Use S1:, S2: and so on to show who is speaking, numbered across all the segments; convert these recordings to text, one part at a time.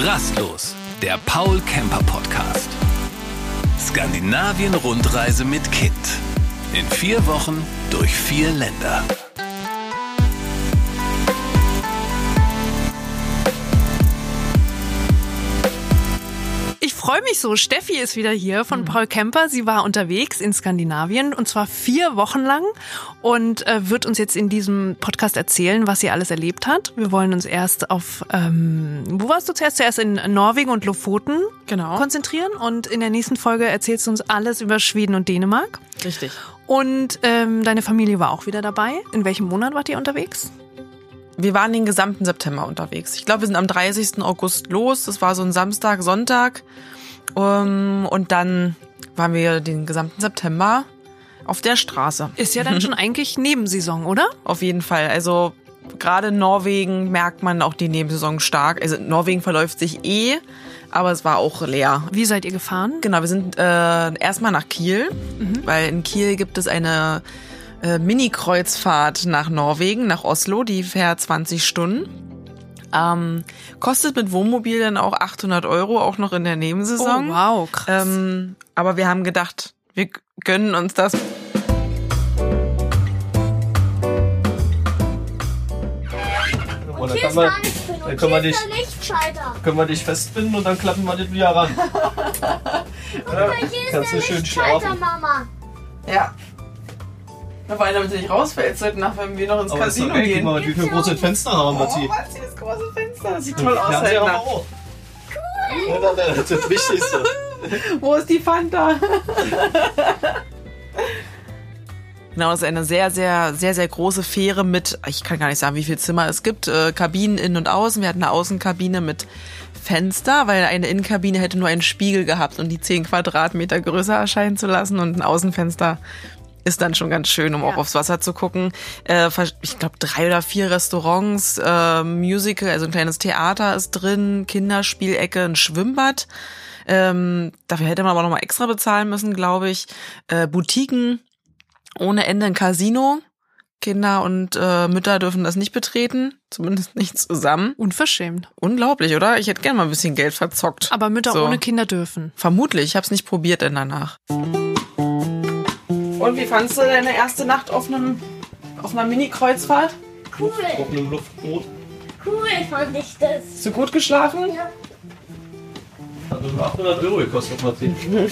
S1: Rastlos, der Paul Camper Podcast. Skandinavien-Rundreise mit Kind. In vier Wochen durch vier Länder.
S2: Freue mich so. Steffi ist wieder hier von Paul Kemper. Sie war unterwegs in Skandinavien und zwar vier Wochen lang und äh, wird uns jetzt in diesem Podcast erzählen, was sie alles erlebt hat. Wir wollen uns erst auf, ähm, wo warst du zuerst? Zuerst in Norwegen und Lofoten
S3: Genau.
S2: konzentrieren und in der nächsten Folge erzählst du uns alles über Schweden und Dänemark.
S3: Richtig.
S2: Und ähm, deine Familie war auch wieder dabei. In welchem Monat wart ihr unterwegs?
S3: Wir waren den gesamten September unterwegs. Ich glaube, wir sind am 30. August los. Das war so ein Samstag, Sonntag. Um, und dann waren wir den gesamten September auf der Straße.
S2: Ist ja dann schon eigentlich Nebensaison, oder?
S3: Auf jeden Fall. Also gerade in Norwegen merkt man auch die Nebensaison stark. Also Norwegen verläuft sich eh, aber es war auch leer.
S2: Wie seid ihr gefahren?
S3: Genau, wir sind äh, erstmal nach Kiel, weil in Kiel gibt es eine äh, Mini-Kreuzfahrt nach Norwegen, nach Oslo, die fährt 20 Stunden. Ähm, kostet mit Wohnmobil dann auch 800 Euro, auch noch in der Nebensaison.
S2: Oh, wow, krass.
S3: Ähm, aber wir haben gedacht, wir gönnen uns das.
S4: Und dann
S5: Hier
S4: kann
S5: ist
S4: man,
S5: gar nichts drin.
S4: dann
S5: Und
S4: können wir dich,
S5: ist der Lichtschalter.
S4: können wir dich festbinden und dann klappen wir dich wieder ran. Ja,
S5: Hier ist
S4: kannst du schön schlafen.
S5: Mama.
S3: Ja. Vor allem, damit du nicht rausfällst, heute Nacht, wenn wir noch ins
S4: Aber
S3: Casino
S4: ey, guck
S3: gehen.
S4: mal, wie viele große Fenster haben wir
S3: Oh,
S4: hier.
S3: Matzi, das große Fenster. Das sieht toll aus heute Nacht.
S4: auch. Ja, das ist das Wichtigste.
S3: Wo ist die Fanta? Genau, das ist eine sehr, sehr, sehr, sehr große Fähre mit, ich kann gar nicht sagen, wie viele Zimmer es gibt, äh, Kabinen innen und außen. Wir hatten eine Außenkabine mit Fenster, weil eine Innenkabine hätte nur einen Spiegel gehabt, um die 10 Quadratmeter größer erscheinen zu lassen und ein Außenfenster ist dann schon ganz schön, um auch aufs Wasser zu gucken. Äh, ich glaube, drei oder vier Restaurants, äh, Musical, also ein kleines Theater ist drin, Kinderspielecke, ein Schwimmbad. Ähm, dafür hätte man aber noch mal extra bezahlen müssen, glaube ich. Äh, Boutiquen, ohne Ende ein Casino. Kinder und äh, Mütter dürfen das nicht betreten, zumindest nicht zusammen.
S2: Unverschämt.
S3: Unglaublich, oder? Ich hätte gerne mal ein bisschen Geld verzockt.
S2: Aber Mütter
S3: So.
S2: ohne Kinder dürfen.
S3: Vermutlich, ich habe es nicht probiert denn danach. Und wie fandst du deine erste Nacht auf einem auf einer Mini-Kreuzfahrt?
S5: Cool,
S4: Auf einem Luftboot.
S5: cool fand ich das.
S3: Hast du gut geschlafen?
S5: Ja.
S4: Hat nur 800 Euro gekostet, Martin.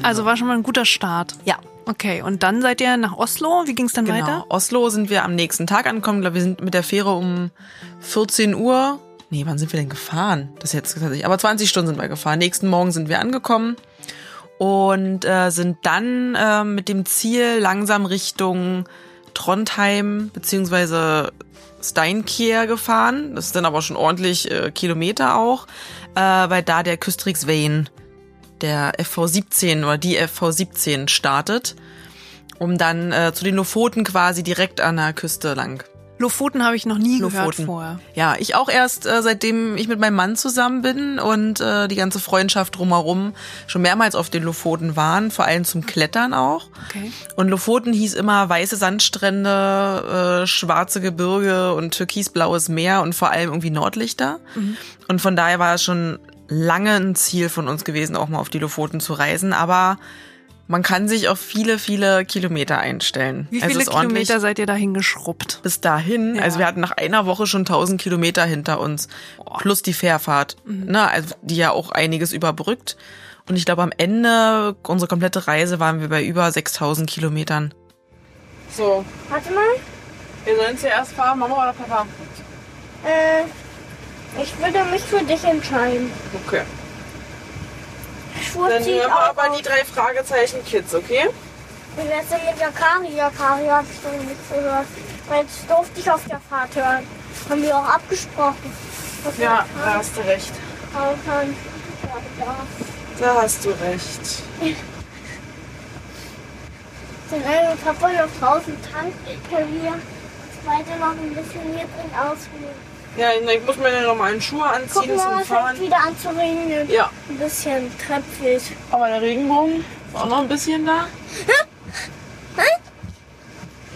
S2: Also war schon mal ein guter Start.
S3: Ja.
S2: Okay, und dann seid ihr nach Oslo. Wie ging es dann
S3: Genau.
S2: weiter?
S3: Oslo sind wir am nächsten Tag angekommen. Ich glaube, wir sind mit der Fähre um 14 Uhr. Nee, wann sind wir denn gefahren? Das ist jetzt tatsächlich. Aber 20 Stunden sind wir gefahren. Nächsten Morgen sind wir angekommen und äh, sind dann äh, mit dem Ziel langsam Richtung Trondheim beziehungsweise Steinkjer gefahren. Das ist dann aber schon ordentlich äh, Kilometer auch, äh, weil da der Küstrix Vane, der FV17 oder die FV17 startet um dann äh, zu den Lofoten quasi direkt an der Küste lang.
S2: Lofoten habe ich noch nie gehört
S3: Lofoten.
S2: vorher.
S3: Ja, ich auch erst, äh, seitdem ich mit meinem Mann zusammen bin und äh, die ganze Freundschaft drumherum schon mehrmals auf den Lofoten waren, vor allem zum Klettern auch.
S2: Okay.
S3: Und Lofoten hieß immer weiße Sandstrände, äh, schwarze Gebirge und türkisblaues Meer und vor allem irgendwie Nordlichter. Und von daher war es schon lange ein Ziel von uns gewesen, auch mal auf die Lofoten zu reisen. Aber man kann sich auf viele, viele Kilometer einstellen.
S2: Wie
S3: Also
S2: viele Kilometer seid ihr dahin geschrubbt?
S3: bis dahin.
S2: Ja.
S3: Also wir hatten nach einer Woche schon 1000 Kilometer hinter uns. Plus die Fährfahrt, ne, also die ja auch einiges überbrückt. Und ich glaube, am Ende, unsere komplette Reise, waren wir bei über 6000 Kilometern. So,
S5: Warte mal.
S3: wir sollen zuerst fahren, Mama oder Papa?
S5: Äh, ich würde mich für dich entscheiden.
S3: Okay.
S5: Schwur
S3: Dann hören wir aber die drei Fragezeichen Kids, okay?
S5: Wär's denn mit Yakari? Yakari hab ich doch nicht gehört. Weil jetzt durfte ich auf der Fahrt hören. Haben wir auch abgesprochen. wir
S3: Ja, da hast du recht.
S5: Ja, ja.
S3: Da hast du recht.
S5: Den einen Papa noch draußen tanken können wir zweite noch ein bisschen hier drin ausruhen.
S3: Ja, ich muss mir noch mal Schuhe
S5: Guck
S3: anziehen
S5: mal,
S3: zum
S5: es fängt
S3: Fahren.
S5: wieder an zu regnen.
S3: Ja,
S5: Ein bisschen tröpflich.
S3: aber der Regenbogen ist auch noch ein bisschen da.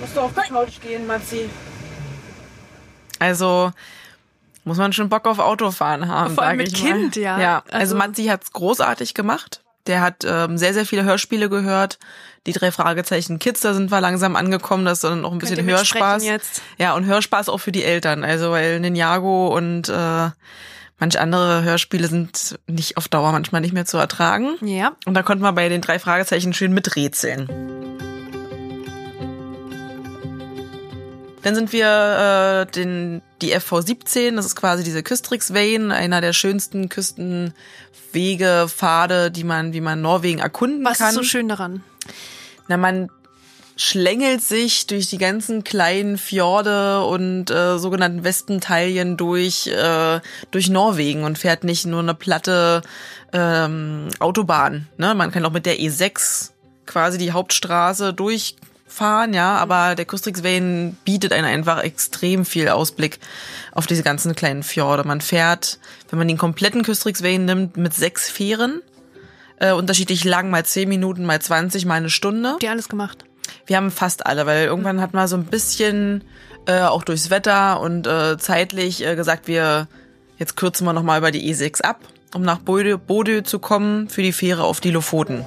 S3: Musst du auf die Couch gehen, Matzi. Also, muss man schon Bock auf Autofahren haben.
S2: Vor allem
S3: sag
S2: mit
S3: ich mal.
S2: Kind, ja.
S3: Ja,
S2: Also-
S3: also Manzi hat's großartig gemacht. Der hat ähm, sehr, sehr viele Hörspiele gehört. Die drei Fragezeichen Kids, da sind wir langsam angekommen, das ist dann auch ein bisschen Hörspaß.
S2: jetzt?
S3: Ja, und Hörspaß auch für die Eltern. Also weil Ninjago und äh, manch andere Hörspiele sind nicht auf Dauer manchmal nicht mehr zu ertragen.
S2: Ja.
S3: Und da konnten wir bei den drei Fragezeichen schön miträtseln. Dann sind wir äh, den, die FV17, das ist quasi diese Küstrix Vane, einer der schönsten Küstenwege, Pfade, die man, wie man Norwegen erkunden
S2: Was
S3: kann.
S2: ist so schön daran?
S3: Na, man schlängelt sich durch die ganzen kleinen Fjorde und äh, sogenannten Wespenteilchen durch äh, durch Norwegen und fährt nicht nur eine platte ähm, Autobahn. Ne? Man kann auch mit der E6 quasi die Hauptstraße durchfahren, ja, aber der Kustriksveien bietet einen einfach extrem viel Ausblick auf diese ganzen kleinen Fjorde. Man fährt, wenn man den kompletten Kustriksveien nimmt, mit sechs Fähren äh, unterschiedlich lang, mal 10 Minuten, mal 20, mal eine Stunde.
S2: Habt ihr alles gemacht?
S3: Wir haben fast alle, weil irgendwann hat man so ein bisschen äh, auch durchs Wetter und äh, zeitlich äh, gesagt, wir jetzt kürzen wir noch mal über die E6 ab, um nach Bodø, Bodø zu kommen für die Fähre auf die Lofoten.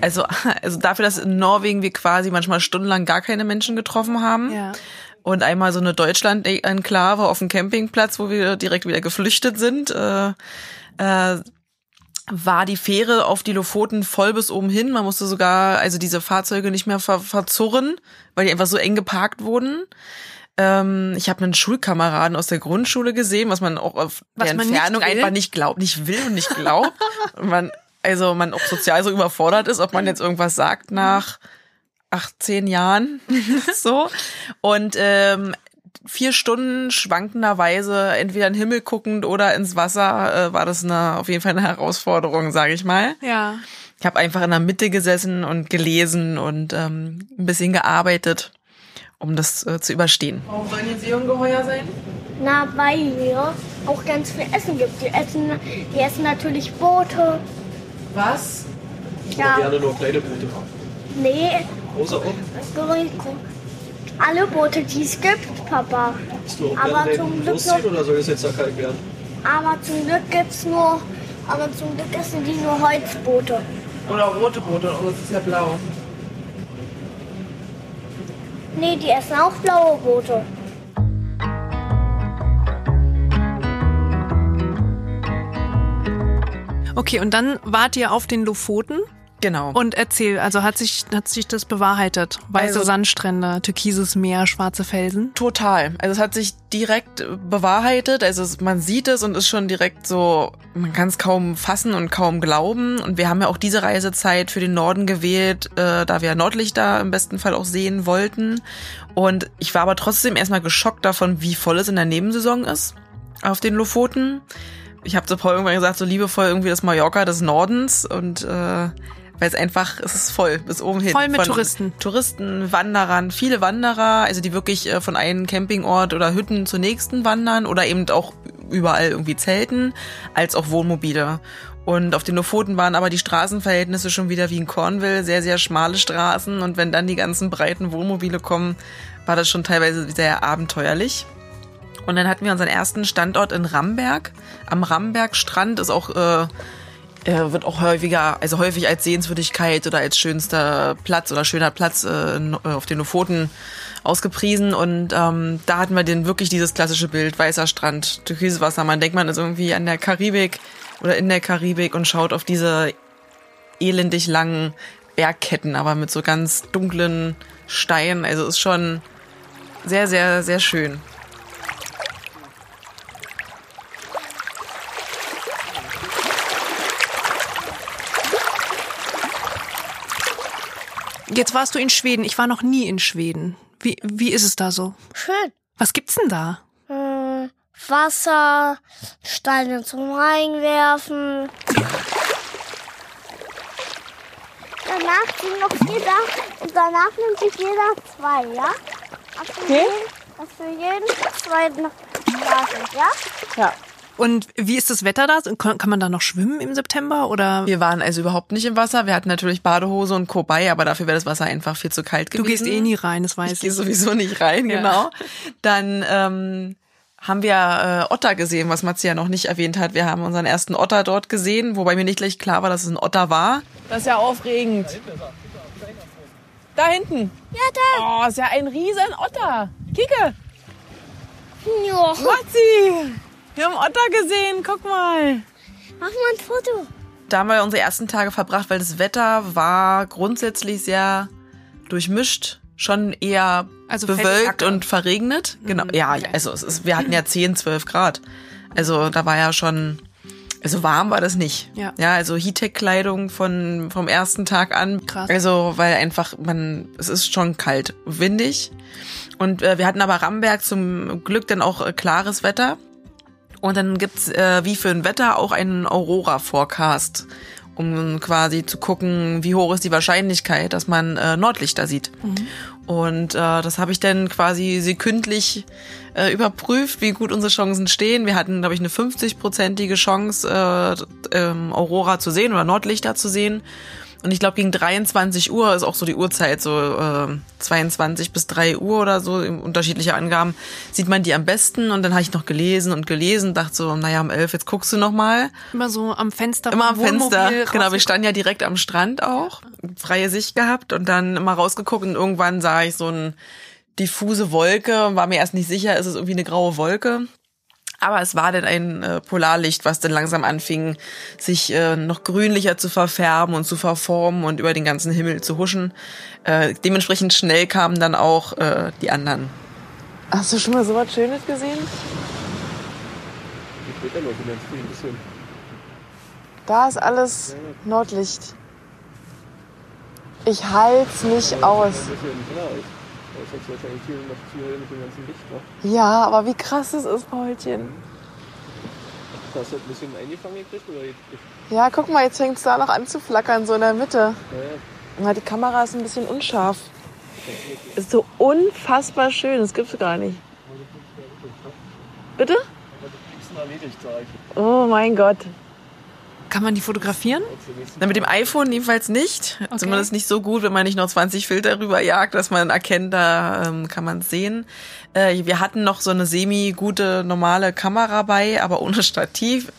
S3: Also, also dafür, dass in Norwegen wir quasi manchmal stundenlang gar keine Menschen getroffen haben.
S2: Ja.
S3: Und einmal so eine Deutschland-Enklave auf dem Campingplatz, wo wir direkt wieder geflüchtet sind, äh, äh, war die Fähre auf die Lofoten voll bis oben hin. Man musste sogar also diese Fahrzeuge nicht mehr ver verzurren, weil die einfach so eng geparkt wurden. Ähm, ich habe einen Schulkameraden aus der Grundschule gesehen, was man auch auf
S2: Was
S3: der
S2: nicht
S3: Entfernung
S2: will?
S3: einfach nicht glaubt, nicht will und nicht glaubt. und man, also man auch sozial so überfordert ist, ob man jetzt irgendwas sagt nach 18 Jahren so und ähm, vier Stunden schwankenderweise entweder in den Himmel guckend oder ins Wasser äh, war das eine auf jeden Fall eine Herausforderung, sage ich mal.
S2: Ja.
S3: Ich habe einfach in der Mitte gesessen und gelesen und ähm, ein bisschen gearbeitet, um das äh, zu überstehen. Warum sollen die Seeungeheuer sein?
S5: Na, weil hier auch ganz viel Essen gibt. Die essen, die essen natürlich Boote.
S3: Was?
S5: Ja,
S4: Gerne nur kleine Boote.
S5: nee,
S4: Große auch.
S5: Alle Boote, die es gibt, Papa.
S4: Willst du auch
S5: Aber zum Glück noch-
S4: oder soll es jetzt da kalt werden?
S5: Aber zum Glück gibt's nur, aber zum Glück essen die nur Holzboote.
S3: Oder rote Boote, das ist ja blau.
S5: Nee, die essen auch blaue Boote.
S2: Okay, und dann wart ihr auf den Lofoten
S3: Genau.
S2: und erzähl, also hat sich, hat sich das bewahrheitet? Weiße
S3: Also-
S2: Sandstrände, türkises Meer, schwarze Felsen?
S3: Total. Also es hat sich direkt bewahrheitet. Also man sieht es und ist schon direkt so, man kann es kaum fassen und kaum glauben. Und wir haben ja auch diese Reisezeit für den Norden gewählt, äh, da wir Nordlichter im besten Fall auch sehen wollten. Und ich war aber trotzdem erstmal geschockt davon, wie voll es in der Nebensaison ist auf den Lofoten. Ich habe zu Paul irgendwann gesagt, so liebevoll irgendwie das Mallorca des Nordens und äh, weil es einfach, es ist voll bis oben hin.
S2: Voll mit
S3: Von
S2: Touristen.
S3: Touristen, Wanderern, viele Wanderer, also die wirklich äh, von einem Campingort oder Hütten zur nächsten wandern oder eben auch überall irgendwie zelten, als auch Wohnmobile. Und auf den Lofoten waren aber die Straßenverhältnisse schon wieder wie in Cornwall, sehr, sehr schmale Straßen. Und wenn dann die ganzen breiten Wohnmobile kommen, war das schon teilweise sehr abenteuerlich. Und dann hatten wir unseren ersten Standort in Ramberg. Am Rambergstrand ist auch äh, äh, wird auch häufiger, also häufig als Sehenswürdigkeit oder als schönster Platz oder schöner Platz äh, äh, auf den Lofoten ausgepriesen. Und ähm, da hatten wir den wirklich dieses klassische Bild, weißer Strand, türkises Wasser. Man denkt, man ist irgendwie an der Karibik oder in der Karibik und schaut auf diese elendig langen Bergketten, aber mit so ganz dunklen Steinen. Also ist schon sehr, sehr, sehr schön.
S2: Jetzt warst du in Schweden. Ich war noch nie in Schweden. Wie, wie ist es da so?
S5: Schön.
S2: Was gibt's denn da?
S5: Äh, Wasser, Steine zum Reinwerfen. Danach sind noch jeder, und danach nimmt sich jeder zwei, ja? Hast du
S3: Okay.
S5: jeden, hast du jeden zwei noch ja?
S3: Ja.
S2: Und wie ist das Wetter da? Kann kann man da noch schwimmen im September oder?
S3: Wir waren also überhaupt nicht im Wasser. Wir hatten natürlich Badehose und Co. bei, aber dafür wäre das Wasser einfach viel zu kalt
S2: Du
S3: gewesen.
S2: gehst eh nie rein, das weiß
S3: Ich gehe
S2: ich.
S3: sowieso nicht rein,
S2: Ja.
S3: genau. Dann ähm, haben wir äh, Otter gesehen, was Matze ja noch nicht erwähnt hat. Wir haben unseren ersten Otter dort gesehen, wobei mir nicht gleich klar war, dass es ein Otter war. Das ist ja aufregend. Da hinten.
S5: Ja, da.
S3: Oh, ist ja ein riesen Otter. Kike,
S5: Ja.
S3: Matzi, wir haben Otter gesehen, guck mal.
S5: Mach mal ein Foto.
S3: Da haben wir unsere ersten Tage verbracht, weil das Wetter war grundsätzlich sehr durchmischt, schon eher
S2: Also
S3: bewölkt und verregnet. Genau, ja, also es ist, wir hatten ja 10, 12 Grad. Also da war ja schon, also warm war das nicht.
S2: Ja.
S3: ja also Heattech-Kleidung von vom ersten Tag an.
S2: Krass.
S3: Also weil einfach man, es ist schon kalt, windig. Und äh, wir hatten aber Ramberg zum Glück dann auch äh, klares Wetter. Und dann gibt's äh, wie für ein Wetter auch einen Aurora-Forecast, um quasi zu gucken, wie hoch ist die Wahrscheinlichkeit, dass man äh, Nordlichter sieht. Und äh, das habe ich dann quasi sekündlich äh, überprüft, wie gut unsere Chancen stehen. Wir hatten, glaube ich, eine 50-prozentige Chance, äh, ähm, Aurora zu sehen oder Nordlichter zu sehen. Und ich glaube, gegen 23 Uhr ist auch so die Uhrzeit, so äh, 22 bis 3 Uhr oder so, unterschiedliche Angaben, sieht man die am besten. Und dann habe ich noch gelesen und gelesen, dachte so, naja, um 11, jetzt guckst du noch mal.
S2: Immer so am Fenster.
S3: Immer am
S2: Wohnmobil
S3: Fenster. Genau, wir standen ja direkt am Strand auch. Freie Sicht gehabt und dann immer rausgeguckt und irgendwann sah ich so eine diffuse Wolke und war mir erst nicht sicher, ist es irgendwie eine graue Wolke. Aber es war dann ein äh, Polarlicht, was dann langsam anfing, sich äh, noch grünlicher zu verfärben und zu verformen und über den ganzen Himmel zu huschen. Äh, dementsprechend schnell kamen dann auch die anderen. Hast du schon mal so was Schönes gesehen? Da ist alles Nordlicht. Ich halt's nicht aus.
S4: Das. Da ist jetzt wahrscheinlich viel noch zu hell mit dem ganzen Licht. Ne?
S3: Ja, aber wie krass es ist, Paulchen.
S4: Hast du das ein bisschen eingefangen gekriegt oder jetzt nicht?
S3: Ja, guck mal, jetzt fängt's da noch an zu flackern, so in der Mitte.
S4: Ja, ja.
S3: Na, die Kamera ist ein bisschen unscharf. Ist so unfassbar schön, das gibt's gar nicht. Bitte? Oh mein Gott.
S2: Kann man die fotografieren?
S3: Na, mit dem iPhone jedenfalls nicht. Zumindest nicht so gut, wenn man nicht noch 20 Filter rüberjagt, dass man erkennt, da ähm, kann man sehen. Äh, wir hatten noch so eine semi-gute normale Kamera bei, aber ohne Stativ.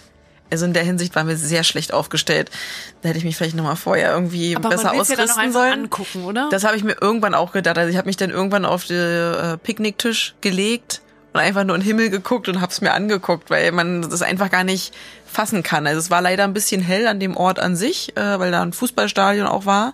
S3: Also in der Hinsicht waren wir sehr schlecht aufgestellt. Da hätte ich mich vielleicht noch mal vorher irgendwie
S2: Aber
S3: besser
S2: man ja dann
S3: ausrüsten
S2: einfach
S3: sollen.
S2: angucken, oder?
S3: Das habe ich mir irgendwann auch gedacht. Also ich habe mich dann irgendwann auf den äh, Picknicktisch gelegt und einfach nur in den Himmel geguckt und habe es mir angeguckt, weil man das einfach gar nicht fassen kann. Also es war leider ein bisschen hell an dem Ort an sich, äh, weil da ein Fußballstadion auch war.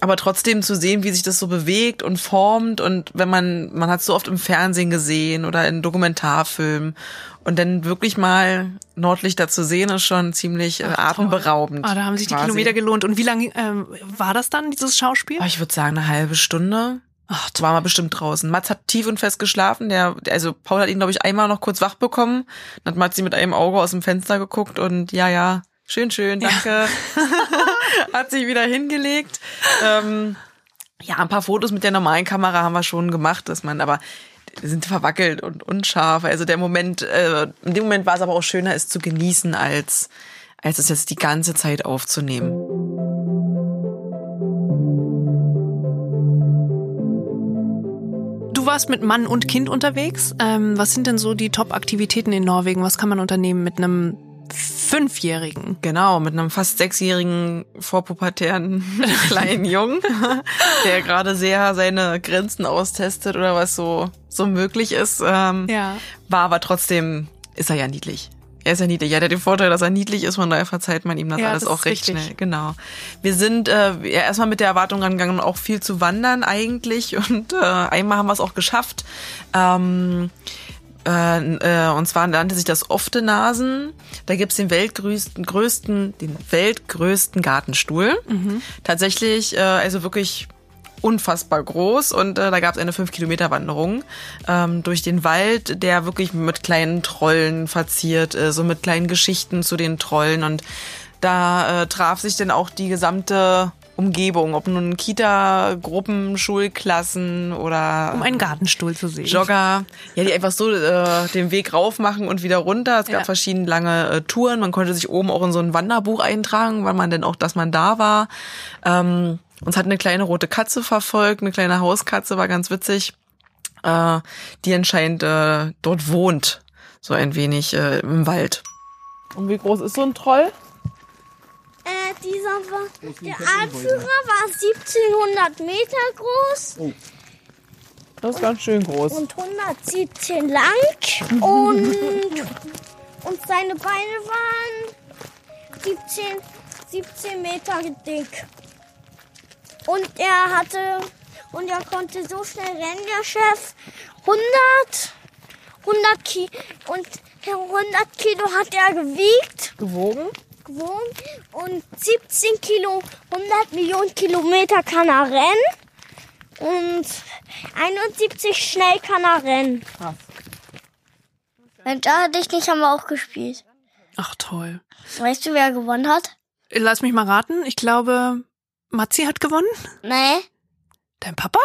S3: Aber trotzdem zu sehen, wie sich das so bewegt und formt und wenn man, man hat es so oft im Fernsehen gesehen oder in Dokumentarfilmen und dann wirklich mal Nordlichter zu sehen, ist schon ziemlich äh, atemberaubend.
S2: Ah, da haben sich die
S3: quasi.
S2: Kilometer gelohnt. Und wie lange ähm, war das dann, dieses Schauspiel?
S3: Oh, ich würde sagen, eine halbe Stunde.
S2: Ach,
S3: Da waren wir bestimmt draußen. Mats hat tief und fest geschlafen. Der, also Paul hat ihn, glaube ich, einmal noch kurz wach bekommen. Dann hat Matzi mit einem Auge aus dem Fenster geguckt und ja, ja, schön, schön, danke. hat sich wieder hingelegt. Ähm, ja, ein paar Fotos mit der normalen Kamera haben wir schon gemacht, dass man aber sind verwackelt und unscharf. Also der Moment, äh, in dem Moment war es aber auch schöner, es zu genießen, als, als es jetzt die ganze Zeit aufzunehmen.
S2: Warst mit Mann und Kind unterwegs. Ähm, was sind denn so die Top-Aktivitäten in Norwegen? Was kann man unternehmen mit einem Fünfjährigen?
S3: Genau, mit einem fast sechsjährigen vorpubertären kleinen Jungen, der gerade sehr seine Grenzen austestet oder was so so möglich ist. Ähm,
S2: Ja.
S3: War aber trotzdem, ist er ja niedlich. Er ist ja niedlich. Er hat ja den Vorteil, dass er niedlich ist, von daher verzeiht man ihm das
S2: Ja,
S3: alles
S2: das
S3: auch recht
S2: richtig.
S3: schnell. Genau. Wir sind äh, ja, erstmal mit der Erwartung rangegangen, auch viel zu wandern eigentlich. Und äh, einmal haben wir es auch geschafft. Ähm, äh, äh, und zwar nannte sich das Oftenasen. Da gibt's den weltgrößten, größten, den weltgrößten Gartenstuhl. Tatsächlich, äh, also wirklich unfassbar groß und äh, da gab's eine 5-Kilometer-Wanderung ähm, durch den Wald, der wirklich mit kleinen Trollen verziert, äh, so mit kleinen Geschichten zu den Trollen und da äh, traf sich dann auch die gesamte Umgebung, ob nun Kita, Gruppen, Schulklassen oder
S2: Um einen Gartenstuhl zu sehen.
S3: Jogger, ja, die einfach so äh, den Weg rauf machen und wieder runter. Es gab
S2: Ja.
S3: verschiedene lange äh, Touren. Man konnte sich oben auch in so ein Wanderbuch eintragen, weil man denn auch, dass man da war. Ähm, uns hat eine kleine rote Katze verfolgt, eine kleine Hauskatze, war ganz witzig. Äh, die anscheinend äh, dort wohnt, so ein wenig äh, im Wald. Und wie groß ist so ein Troll?
S5: Äh, dieser war, der Anführer war 1700 Meter groß
S3: Das ist ganz schön groß.
S5: und 117 lang und, und seine Beine waren 17, 17 Meter dick. Und er hatte, und er konnte so schnell rennen, der Chef, 100, 100 Kilo, und 100 Kilo hat er gewiegt.
S3: Gewogen?
S5: gewogen und 17 Kilo, 100 Millionen Kilometer kann er rennen und 71 schnell kann er rennen.
S3: Krass.
S5: Mensch, da hatte ich nicht, haben wir auch gespielt.
S2: Ach toll.
S5: Weißt du, wer gewonnen hat?
S2: Lass mich mal raten. Ich glaube, Matzi hat gewonnen.
S5: Nee.
S2: Dein Papa?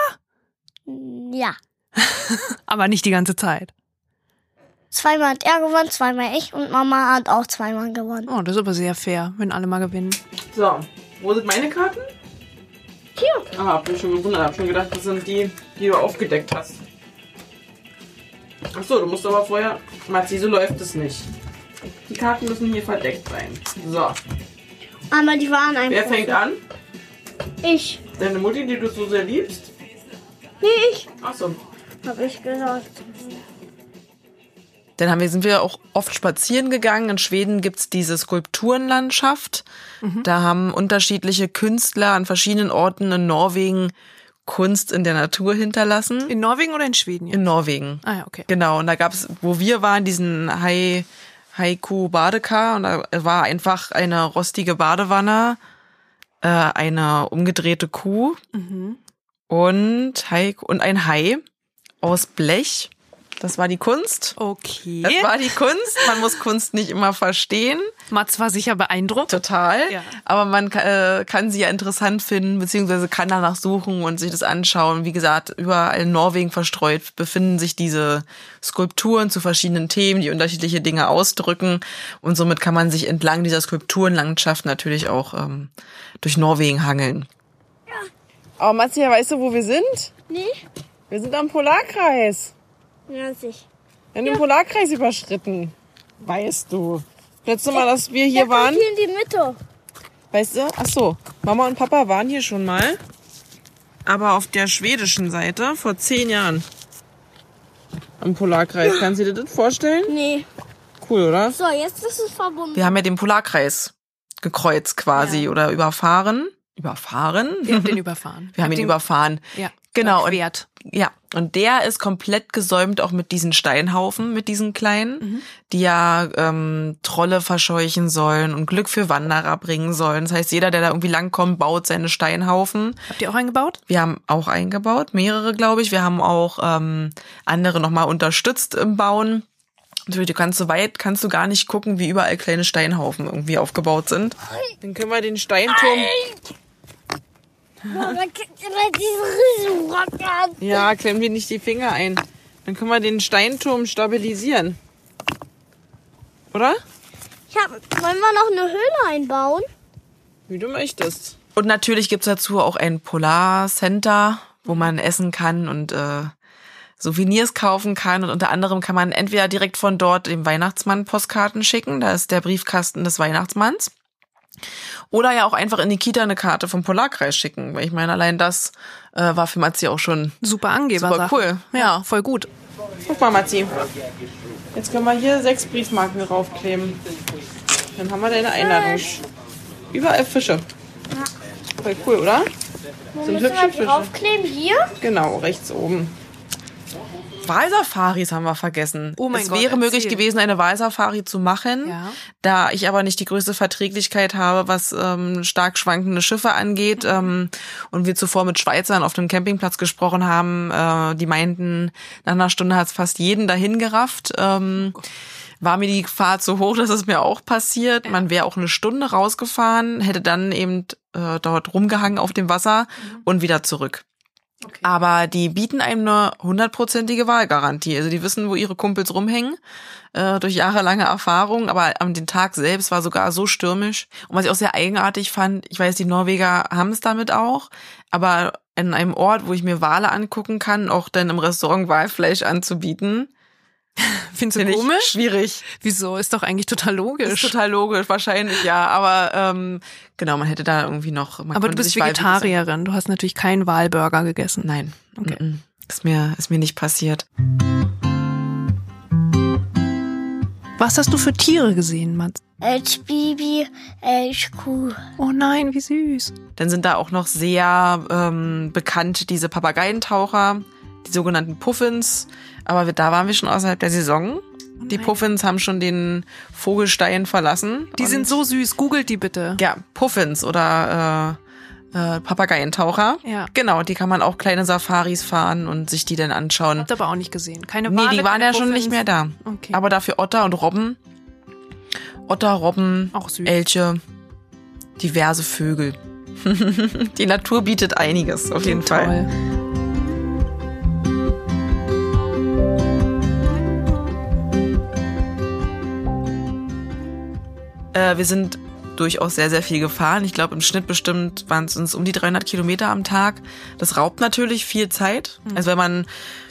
S5: Ja.
S2: Aber nicht die ganze Zeit.
S5: Zweimal hat er gewonnen, zweimal ich und Mama hat auch zweimal gewonnen.
S2: Oh, das ist aber sehr fair, wenn alle mal gewinnen.
S3: So, wo sind meine Karten? Hier. Ah, hab mich schon gewundert. Hab schon gedacht, das sind die, die du aufgedeckt hast. Ach so, du musst aber vorher... Matzi, so läuft es nicht. Die Karten müssen hier verdeckt sein. So,
S5: Aber die waren einfach.
S3: wer fängt an?
S5: Ich.
S3: Deine Mutti, die du so sehr liebst?
S5: Nee, ich.
S3: Ach so.
S5: Hab ich gesagt.
S3: Dann haben wir, sind wir auch oft spazieren gegangen. In Schweden gibt's diese Skulpturenlandschaft. Da haben unterschiedliche Künstler an verschiedenen Orten in Norwegen Kunst in der Natur hinterlassen.
S2: In Norwegen oder in Schweden?
S3: In Norwegen.
S2: ah ja, okay.
S3: Genau, und da gab's, wo wir waren, diesen Hai, Haiku Badekar und da war einfach eine rostige Badewanne, äh, eine umgedrehte Kuh und, Hai, und ein Hai aus Blech. Das war die Kunst.
S2: Okay.
S3: Das war die Kunst. Man muss Kunst nicht immer verstehen.
S2: Mats war sicher beeindruckt.
S3: Total.
S2: Ja.
S3: Aber man äh, kann sie ja interessant finden, beziehungsweise kann danach suchen und sich das anschauen. Wie gesagt, überall in Norwegen verstreut befinden sich diese Skulpturen zu verschiedenen Themen, die unterschiedliche Dinge ausdrücken. Und somit kann man sich entlang dieser Skulpturenlandschaft natürlich auch ähm, durch Norwegen hangeln.
S6: Oh, Matja, weißt du, wo wir sind?
S5: Nee?
S6: Wir sind am Polarkreis.
S5: Ja, sich.
S6: Wir haben den Polarkreis überschritten. Weißt du. Letztes Mal, dass wir hier
S5: Der kommt
S6: waren,
S5: hier in die Mitte.
S6: weißt du? Ach so, Mama und Papa waren hier schon mal. Aber auf der schwedischen Seite vor zehn Jahren. Am Polarkreis. Kannst du dir das vorstellen?
S5: Nee.
S6: Cool, oder?
S5: So, jetzt ist es verbunden.
S3: Wir haben ja den Polarkreis gekreuzt quasi oder überfahren. Überfahren?
S2: Ihr habt den überfahren.
S3: Wir haben ihn
S2: den-
S3: überfahren.
S2: Ja.
S3: Genau. Und, ja. Und der ist komplett gesäumt auch mit diesen Steinhaufen, mit diesen kleinen, die ja ähm, Trolle verscheuchen sollen und Glück für Wanderer bringen sollen. Das heißt, jeder, der da irgendwie langkommt, baut seine Steinhaufen.
S2: Habt ihr auch eingebaut?
S3: Wir haben auch eingebaut, mehrere, glaube ich. Wir haben auch ähm, andere nochmal unterstützt im Bauen. Natürlich, du kannst so weit, kannst du gar nicht gucken, wie überall kleine Steinhaufen irgendwie aufgebaut sind.
S6: Dann können wir den Steinturm.
S5: Boah, da kriegt immer diese Riesenrockern.
S6: Ja, klemmen wir nicht die Finger ein. Dann können wir den Steinturm stabilisieren. Oder?
S5: Ich hab, wollen wir noch eine Höhle einbauen?
S6: Wie du möchtest.
S3: Und natürlich gibt's dazu auch ein Polar-Center, wo man essen kann und äh, Souvenirs kaufen kann. Und unter anderem kann man entweder direkt von dort dem Weihnachtsmann Postkarten schicken. Da ist der Briefkasten des Weihnachtsmanns. Oder ja auch einfach in die Kita eine Karte vom Polarkreis schicken. Weil ich meine, allein das äh, war für Matzi auch schon
S2: Super Angeber.
S3: Super cool.
S2: Ja, voll gut.
S6: Guck mal, Matzi. Jetzt können wir hier sechs Briefmarken draufkleben. Dann haben wir deine Einladung. Überall Fische. Voll cool, oder?
S5: Wo
S6: Sind hübsche Fische.
S5: draufkleben? Hier?
S6: Genau, rechts oben.
S3: Wahlsafaris haben wir vergessen.
S2: Oh mein
S3: es
S2: Gott,
S3: wäre möglich
S2: erzähl.
S3: gewesen, eine Wahlsafari zu machen,
S2: Ja.
S3: da ich aber nicht die größte Verträglichkeit habe, was ähm, stark schwankende Schiffe angeht ähm, und wir zuvor mit Schweizern auf dem Campingplatz gesprochen haben, äh, die meinten, nach einer Stunde hat's fast jeden dahin gerafft. Ähm, war mir die Gefahr zu hoch, dass es mir auch passiert. Man wäre auch eine Stunde rausgefahren, hätte dann eben äh, dort rumgehangen auf dem Wasser und wieder zurück. Aber die bieten einem eine hundertprozentige Wahlgarantie. Also die wissen, wo ihre Kumpels rumhängen, äh, durch jahrelange Erfahrung. Aber am den Tag selbst war sogar so stürmisch. Und was ich auch sehr eigenartig fand, ich weiß, die Norweger haben es damit auch, aber in einem Ort, wo ich mir Wale angucken kann, auch dann im Restaurant Walfleisch anzubieten,
S2: Findest du
S3: finde ich
S2: komisch?
S3: schwierig.
S2: Wieso? Ist doch eigentlich total logisch.
S3: Ist total logisch, wahrscheinlich, ja. Aber ähm, genau, man hätte da irgendwie noch. Man
S2: Aber du bist Vegetarierin. Du hast natürlich keinen Walburger gegessen.
S3: Nein.
S2: Okay.
S3: Okay. Ist mir, ist mir nicht passiert.
S2: Was hast du für Tiere gesehen, Mats?
S5: Als Baby, als Kuh.
S2: Oh nein, wie süß.
S3: Dann sind da auch noch sehr ähm, bekannt diese Papageientaucher, die sogenannten Puffins. Aber da waren wir schon außerhalb der Saison. Die Puffins haben schon den Vogelstein verlassen.
S2: Die sind so süß. Googelt die bitte.
S3: Ja, Puffins oder äh, äh, Papageientaucher.
S2: Ja.
S3: Genau, die kann man auch kleine Safaris fahren und sich die dann anschauen.
S2: Habt ihr aber auch nicht gesehen. Keine
S3: Nee,
S2: Wale,
S3: die waren ja schon nicht mehr da.
S2: Okay.
S3: Aber dafür Otter und Robben. Otter, Robben. Elche, diverse Vögel. die Natur bietet einiges, auf jeden Fall. Äh, wir sind durchaus sehr, sehr viel gefahren. Ich glaube, im Schnitt bestimmt waren es uns um die 300 Kilometer am Tag. Das raubt natürlich viel Zeit. Also wenn man,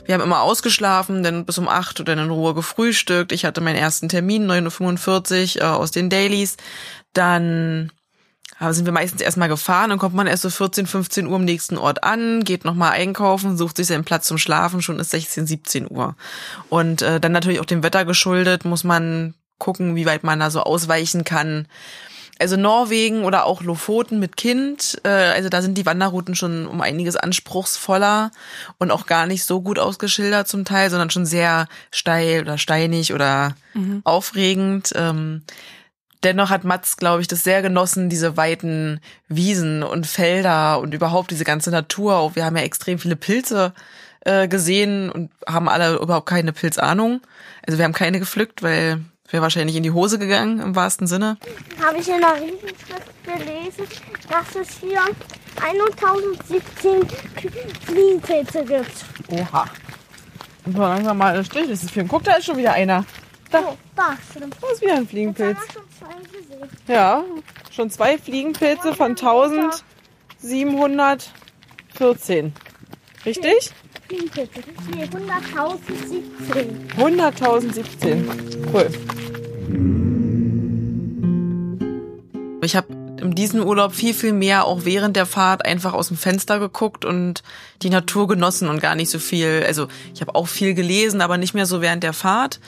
S3: wir haben immer ausgeschlafen, dann bis um 8 oder in Ruhe gefrühstückt. Ich hatte meinen ersten Termin, 9.45 Uhr äh, aus den Dailies. Dann äh, sind wir meistens erstmal gefahren, dann kommt man erst so 14, 15 Uhr am nächsten Ort an, geht nochmal einkaufen, sucht sich seinen Platz zum Schlafen, schon ist 16, 17 Uhr. Und äh, dann natürlich auch dem Wetter geschuldet, muss man gucken, wie weit man da so ausweichen kann. Also Norwegen oder auch Lofoten mit Kind, äh, also da sind die Wanderrouten schon um einiges anspruchsvoller und auch gar nicht so gut ausgeschildert zum Teil, sondern schon sehr steil oder steinig oder aufregend. Ähm, dennoch hat Mats, glaube ich, das sehr genossen, diese weiten Wiesen und Felder und überhaupt diese ganze Natur. Auch wir haben ja extrem viele Pilze äh, gesehen und haben alle überhaupt keine Pilzahnung. Also wir haben keine gepflückt, weil wäre wahrscheinlich in die Hose gegangen im wahrsten Sinne.
S5: Habe ich in der Riesenschrift gelesen, dass es hier 1017 Fliegenpilze gibt.
S6: Oha. Und mal langsam mal einen Strich ist Film. Guck, da ist schon wieder einer.
S5: Oh, da stimmt.
S6: Da ist wieder ein Fliegenpilz.
S5: schon zwei gesehen.
S6: Ja, schon zwei Fliegenpilze von 1714. Richtig?
S5: Fliegenpilze. Nee, 100.017.
S6: 100.017. Cool.
S3: Ich habe in diesem Urlaub viel, viel mehr auch während der Fahrt einfach aus dem Fenster geguckt und die Natur genossen und gar nicht so viel. Also ich habe auch viel gelesen, aber nicht mehr so während der Fahrt.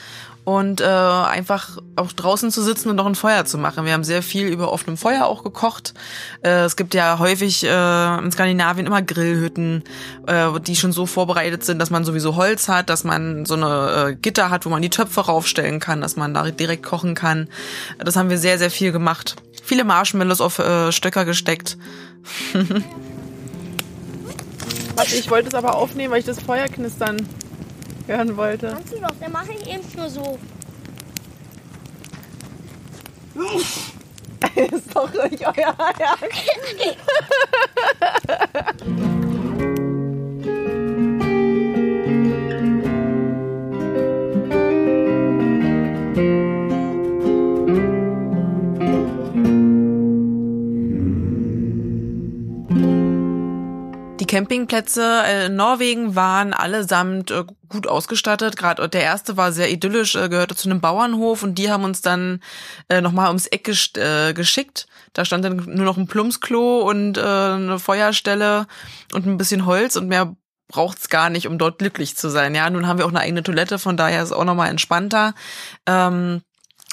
S3: Und äh, einfach auch draußen zu sitzen und noch ein Feuer zu machen. Wir haben sehr viel über offenem Feuer auch gekocht. Äh, es gibt ja häufig äh, in Skandinavien immer Grillhütten, äh, die schon so vorbereitet sind, dass man sowieso Holz hat, dass man so eine äh, Gitter hat, wo man die Töpfe raufstellen kann, dass man da direkt kochen kann. Das haben wir sehr, sehr viel gemacht. Viele Marshmallows auf äh, Stöcker gesteckt.
S6: Warte, ich wollte es aber aufnehmen, weil ich das Feuer knistern hören wollte.
S5: Kannst du doch, dann mache ich eben nur so.
S6: ist doch nicht euer Ernst.
S3: Campingplätze äh, in Norwegen waren allesamt äh, gut ausgestattet. Gerade der erste war sehr idyllisch, äh, gehörte zu einem Bauernhof und die haben uns dann äh, nochmal ums Eck gesch äh, geschickt. Da stand dann nur noch ein Plumpsklo und äh, eine Feuerstelle und ein bisschen Holz und mehr braucht's gar nicht, um dort glücklich zu sein. Ja, nun haben wir auch eine eigene Toilette, von daher ist es auch nochmal entspannter. Ähm,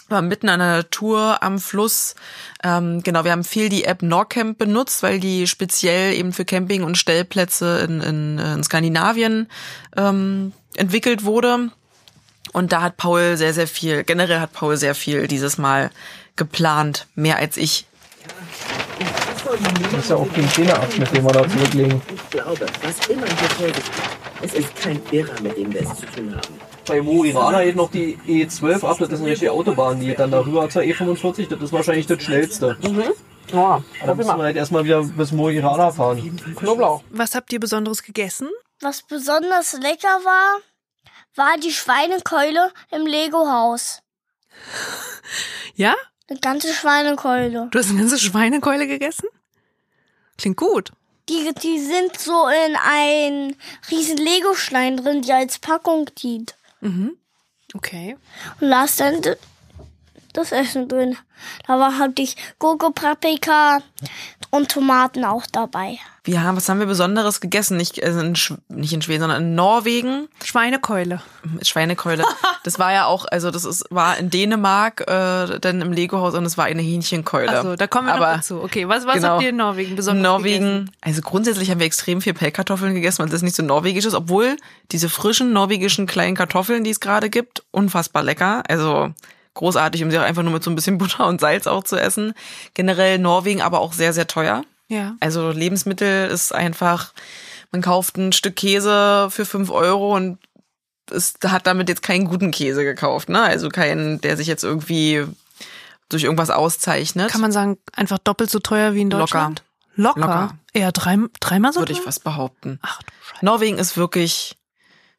S3: war mitten an der Natur am Fluss. Ähm, genau, wir haben viel die App Norcamp benutzt, weil die speziell eben für Camping und Stellplätze in, in, in Skandinavien ähm, entwickelt wurde. Und da hat Paul sehr, sehr viel, generell hat Paul sehr viel dieses Mal geplant, mehr als ich.
S4: Das ist ja auch kein Zähneabschnitt, den wir da zurücklegen.
S7: Ich glaube, was immer hier vorgeht, es ist kein Irrer, mit dem wir es zu tun haben.
S4: Bei Mo Irana geht noch die E12 ab, das ist eine richtige Autobahn, die geht dann darüber zur E45, das ist wahrscheinlich das schnellste.
S6: Ja,
S4: Da müssen wir halt erstmal wieder bis Mo i Rana fahren.
S6: Knoblauch.
S2: Was habt ihr Besonderes gegessen?
S5: Was besonders lecker war, war die Schweinekeule im Lego-Haus.
S2: Ja?
S5: Eine ganze Schweinekeule.
S2: Du hast eine ganze Schweinekeule gegessen? Klingt gut.
S5: Die, die sind so in ein riesen Lego-Stein drin, die als Packung dient.
S2: Okay.
S5: Und ist dann das Essen drin. Da war halt ich Gurke, Paprika und Tomaten auch dabei.
S3: Wir haben, was haben wir Besonderes gegessen? Nicht, also in, Sch- nicht in Schweden, sondern in Norwegen.
S2: Schweinekeule.
S3: Schweinekeule. Das war ja auch, also das ist, war in Dänemark, äh, dann im Lego-Haus und es war eine Hähnchenkeule.
S2: Also, da kommen wir
S3: Aber
S2: noch dazu. Okay, was, was
S3: genau.
S2: habt ihr in Norwegen
S3: In
S2: besonders
S3: Norwegen,
S2: gegessen?
S3: also grundsätzlich haben wir extrem viel Pellkartoffeln gegessen, weil das nicht so norwegisch ist, obwohl diese frischen norwegischen kleinen Kartoffeln, die es gerade gibt, unfassbar lecker. Also großartig, um sie auch einfach nur mit so ein bisschen Butter und Salz auch zu essen. Generell Norwegen aber auch sehr, sehr teuer.
S2: Ja.
S3: Also Lebensmittel ist einfach, man kauft ein Stück Käse für fünf Euro und ist, hat damit jetzt keinen guten Käse gekauft, ne? Also keinen, der sich jetzt irgendwie durch irgendwas auszeichnet.
S2: Kann man sagen, einfach doppelt so teuer wie in
S3: Locker.
S2: Deutschland? Locker.
S3: Locker.
S2: Eher drei, dreimal so
S3: würde ich
S2: teuer?
S3: fast behaupten.
S2: Ach du Scheiße.
S3: Norwegen ist wirklich,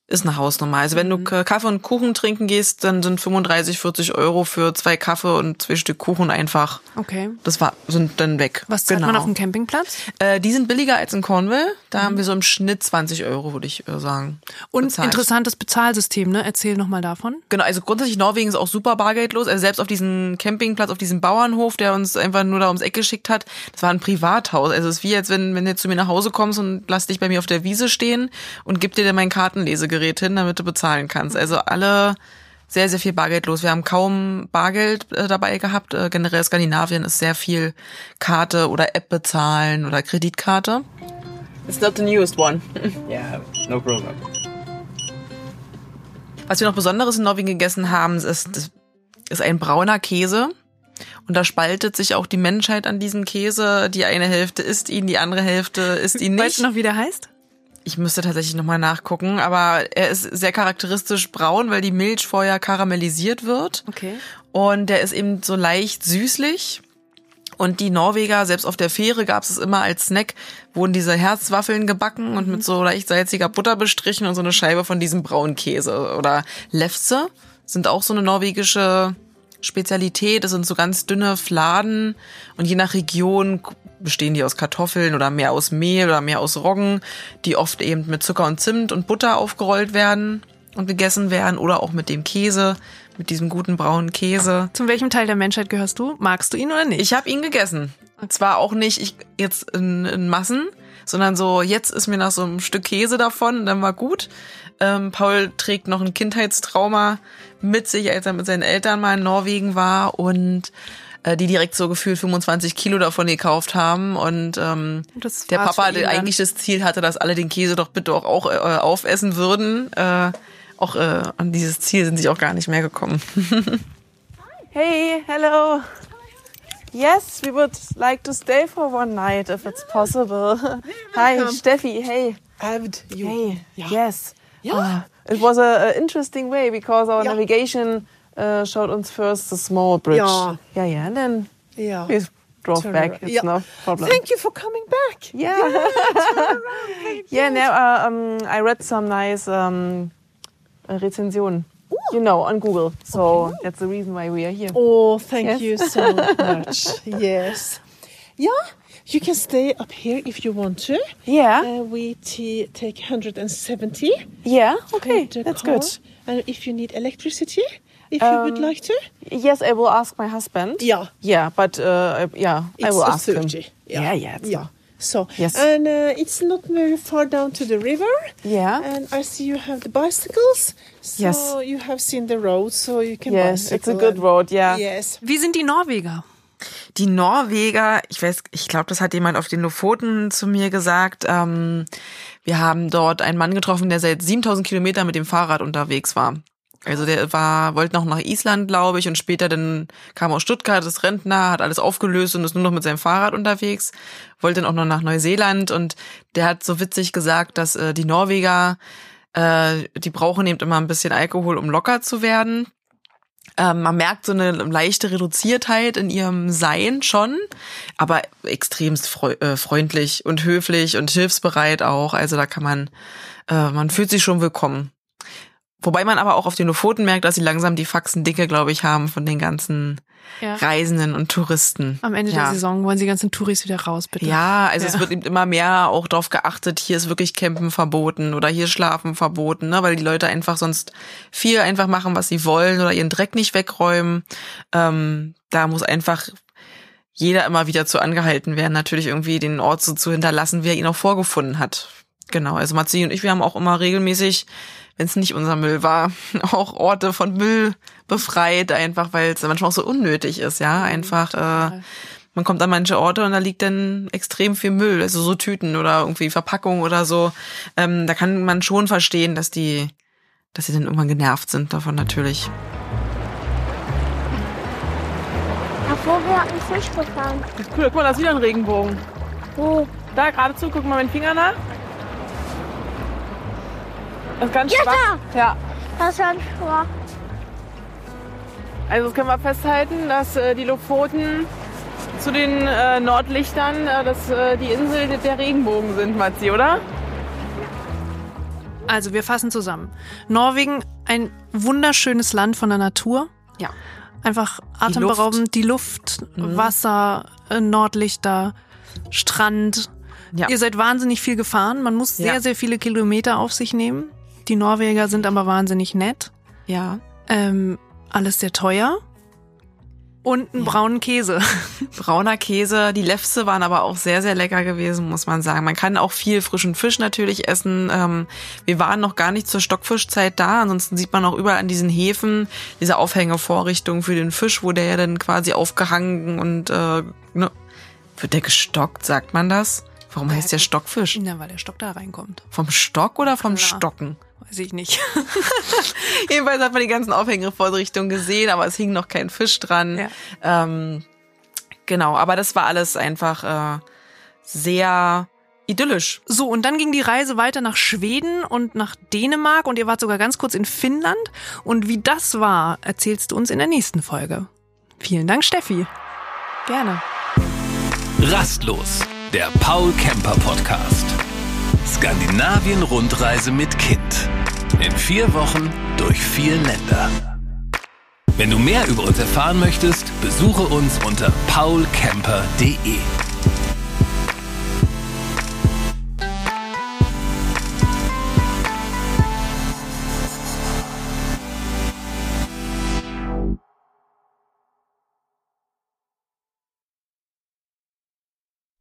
S3: ist eine Hausnummer. Also wenn du K- Kaffee und Kuchen trinken gehst, dann sind 35, 40 Euro für zwei Kaffee und zwei Stück Kuchen einfach,
S2: Okay.
S3: das war, sind dann weg.
S2: Was zahlt man auf dem Campingplatz?
S3: Äh, die sind billiger als in Cornwall. Da haben wir so im Schnitt 20 Euro, würde ich äh, sagen.
S2: Und
S3: bezahlt.
S2: interessantes Bezahlsystem, ne? Erzähl nochmal davon.
S3: Genau, also grundsätzlich Norwegen ist auch super bargeldlos. Also selbst auf diesem Campingplatz, auf diesem Bauernhof, der uns einfach nur da ums Eck geschickt hat, das war ein Privathaus. Also es ist wie jetzt, wenn, wenn du zu mir nach Hause kommst und lass dich bei mir auf der Wiese stehen und gib dir dann mein Kartenlesegerät hin, damit du bezahlen kannst. Also alle sehr, sehr viel bargeldlos. Wir haben kaum Bargeld äh, dabei gehabt. Äh, generell Skandinavien ist sehr viel Karte oder App bezahlen oder Kreditkarte. It's not the newest one.
S4: Yeah, no problem.
S3: Was wir noch Besonderes in Norwegen gegessen haben, ist, ist ein brauner Käse. Und da spaltet sich auch die Menschheit an diesem Käse. Die eine Hälfte isst ihn, die andere Hälfte isst ihn
S2: Weißt
S3: nicht.
S2: du noch, wie der heißt?
S3: Ich müsste tatsächlich nochmal nachgucken, aber er ist sehr charakteristisch braun, weil die Milch vorher karamellisiert wird.
S2: Okay.
S3: Und der ist eben so leicht süßlich. Und die Norweger, selbst auf der Fähre gab es es immer als Snack, wurden diese Herzwaffeln gebacken und mit so leicht salziger Butter bestrichen und so eine Scheibe von diesem braunen Käse. Oder Lefse sind auch so eine norwegische Spezialität. Das sind so ganz dünne Fladen und je nach Region bestehen die aus Kartoffeln oder mehr aus Mehl oder mehr aus Roggen, die oft eben mit Zucker und Zimt und Butter aufgerollt werden und gegessen werden oder auch mit dem Käse, mit diesem guten braunen Käse.
S2: Zu welchem Teil der Menschheit gehörst du? Magst du ihn oder nicht?
S3: Ich habe ihn gegessen. Zwar auch nicht ich jetzt in, in Massen, sondern so, jetzt ist mir nach so einem Stück Käse davon, dann war gut. Ähm, Paul trägt noch ein Kindheitstrauma mit sich, als er mit seinen Eltern mal in Norwegen war und äh, die direkt so gefühlt 25 Kilo davon gekauft haben. Und ähm,
S2: Das
S3: der Papa, der eigentlich das Ziel hatte, dass alle den Käse doch bitte auch, auch äh, aufessen würden. Äh, auch äh, an dieses Ziel sind sie auch gar nicht mehr gekommen.
S6: Hey, hello. Yes, we would like to stay for one night if it's possible. Hi, Steffi. Hey.
S8: And you,
S6: Hey.
S8: Yeah.
S6: Yes.
S8: Yeah.
S6: Uh, it was a, a interesting way because our navigation uh, showed us first the small bridge.
S8: Yeah.
S6: Yeah, yeah. And then
S8: yeah.
S6: we drove
S8: Turn
S6: back.
S8: around.
S6: It's
S8: Yeah.
S6: no problem.
S8: Thank you for coming back.
S6: Yeah. yeah, now uh, um, I read some nice um, uh, recension, you know, on Google. So that's the reason why we are here.
S8: Oh, thank
S6: Yes.
S8: you so much. yes. Yeah, you can stay up here if you want to.
S6: Yeah.
S8: Uh, we t- take 170.
S6: yeah. Okay. That's
S8: car.
S6: good.
S8: And if you need electricity, if you would
S6: Um,
S8: like to.
S6: Yes, I will ask my husband.
S8: Yeah.
S6: Yeah, but uh, I- yeah, I will
S8: a
S6: ask him.
S8: 30.
S6: Yeah, yeah, it's
S8: yeah. So,
S6: Yes.
S8: and uh, it's not very far down to the river.
S6: Yeah.
S8: And I see you have the bicycles. So
S6: Yes.
S8: you have seen the road, so you can
S6: Yes, it's a good road. Yeah.
S8: Yes.
S2: Wie sind die Norweger?
S3: Die Norweger, ich weiß, ich glaube, das hat jemand auf den Lofoten zu mir gesagt. Ähm, wir haben dort einen Mann getroffen, der seit 7000 Kilometern mit dem Fahrrad unterwegs war. Also der war, wollte noch nach Island, glaube ich, und später dann kam aus Stuttgart, ist Rentner, hat alles aufgelöst und ist nur noch mit seinem Fahrrad unterwegs. Wollte dann auch noch nach Neuseeland und der hat so witzig gesagt, dass äh, die Norweger, äh, die brauchen eben immer ein bisschen Alkohol, um locker zu werden. Ähm, man merkt so eine leichte Reduziertheit in ihrem Sein schon, aber extremst äh, freundlich und höflich und hilfsbereit auch. Also da kann man, äh, man fühlt sich schon willkommen. Wobei man aber auch auf den Lofoten merkt, dass sie langsam die Faxen dicke, glaube ich, haben von den ganzen
S2: Ja.
S3: Reisenden und Touristen.
S2: Am Ende
S3: ja.
S2: der Saison wollen die ganzen Touris wieder raus, bitte.
S3: Ja, also
S2: Ja.
S3: es wird eben immer mehr auch darauf geachtet, hier ist wirklich Campen verboten oder hier Schlafen verboten, ne, weil die Leute einfach sonst viel einfach machen, was sie wollen oder ihren Dreck nicht wegräumen. Ähm, da muss einfach jeder immer wieder zu angehalten werden, natürlich irgendwie den Ort so zu hinterlassen, wie er ihn auch vorgefunden hat. Genau, also Matzi und ich, wir haben auch immer regelmäßig, wenn es nicht unser Müll war, auch Orte von Müll befreit, einfach weil es manchmal auch so unnötig ist, ja, einfach äh, man kommt an manche Orte und da liegt dann extrem viel Müll, also so Tüten oder irgendwie Verpackungen oder so. Ähm, da kann man schon verstehen, dass die, dass sie dann irgendwann genervt sind davon natürlich.
S5: Davor wir hatten Fisch gefangen.
S6: Cool, guck mal, da ist wieder ein Regenbogen.
S5: Wo?
S6: Da, geradezu, guck mal meinen Finger nach. Das ist ganz
S5: Ja,
S6: schwach. Ja.
S5: Das ist ein schwach.
S6: Also das können wir festhalten, dass äh, die Lofoten zu den äh, Nordlichtern, äh, dass äh, die Insel der Regenbogen sind, Matzi, oder?
S2: Also, wir fassen zusammen. Norwegen, ein wunderschönes Land von der Natur.
S3: Ja.
S2: Einfach atemberaubend. Die Luft, Wasser, äh, Nordlichter, Strand.
S3: Ja.
S2: Ihr seid wahnsinnig viel gefahren. Man muss sehr,
S3: Ja.
S2: sehr viele Kilometer auf sich nehmen. Die Norweger sind aber wahnsinnig nett.
S3: Ja.
S2: Ähm, alles sehr teuer. Und einen braunen Käse.
S3: Brauner Käse, die Lefse waren aber auch sehr, sehr lecker gewesen, muss man sagen. Man kann auch viel frischen Fisch natürlich essen. Ähm, wir waren noch gar nicht zur Stockfischzeit da, ansonsten sieht man auch überall an diesen Häfen diese Aufhängevorrichtung für den Fisch, wo der ja dann quasi aufgehangen und äh, ne, wird der gestockt, sagt man das? Warum heißt der Stockfisch?
S2: Na, weil der Stock da reinkommt.
S3: Vom Stock oder vom
S2: Klar.
S3: Stocken?
S2: Weiß ich nicht.
S3: Jedenfalls hat man die ganzen Aufhängevorrichtungen gesehen, aber es hing noch kein Fisch dran.
S2: Ja.
S3: Ähm, genau, aber das war alles einfach äh, sehr idyllisch.
S2: So, und dann ging die Reise weiter nach Schweden und nach Dänemark und ihr wart sogar ganz kurz in Finnland. Und wie das war, erzählst du uns in der nächsten Folge. Vielen Dank, Steffi. Gerne.
S1: Rastlos, der Paul Kemper Podcast. Skandinavien-Rundreise mit Kind. In vier Wochen durch vier Länder. Wenn du mehr über uns erfahren möchtest, besuche uns unter paulkemper.de.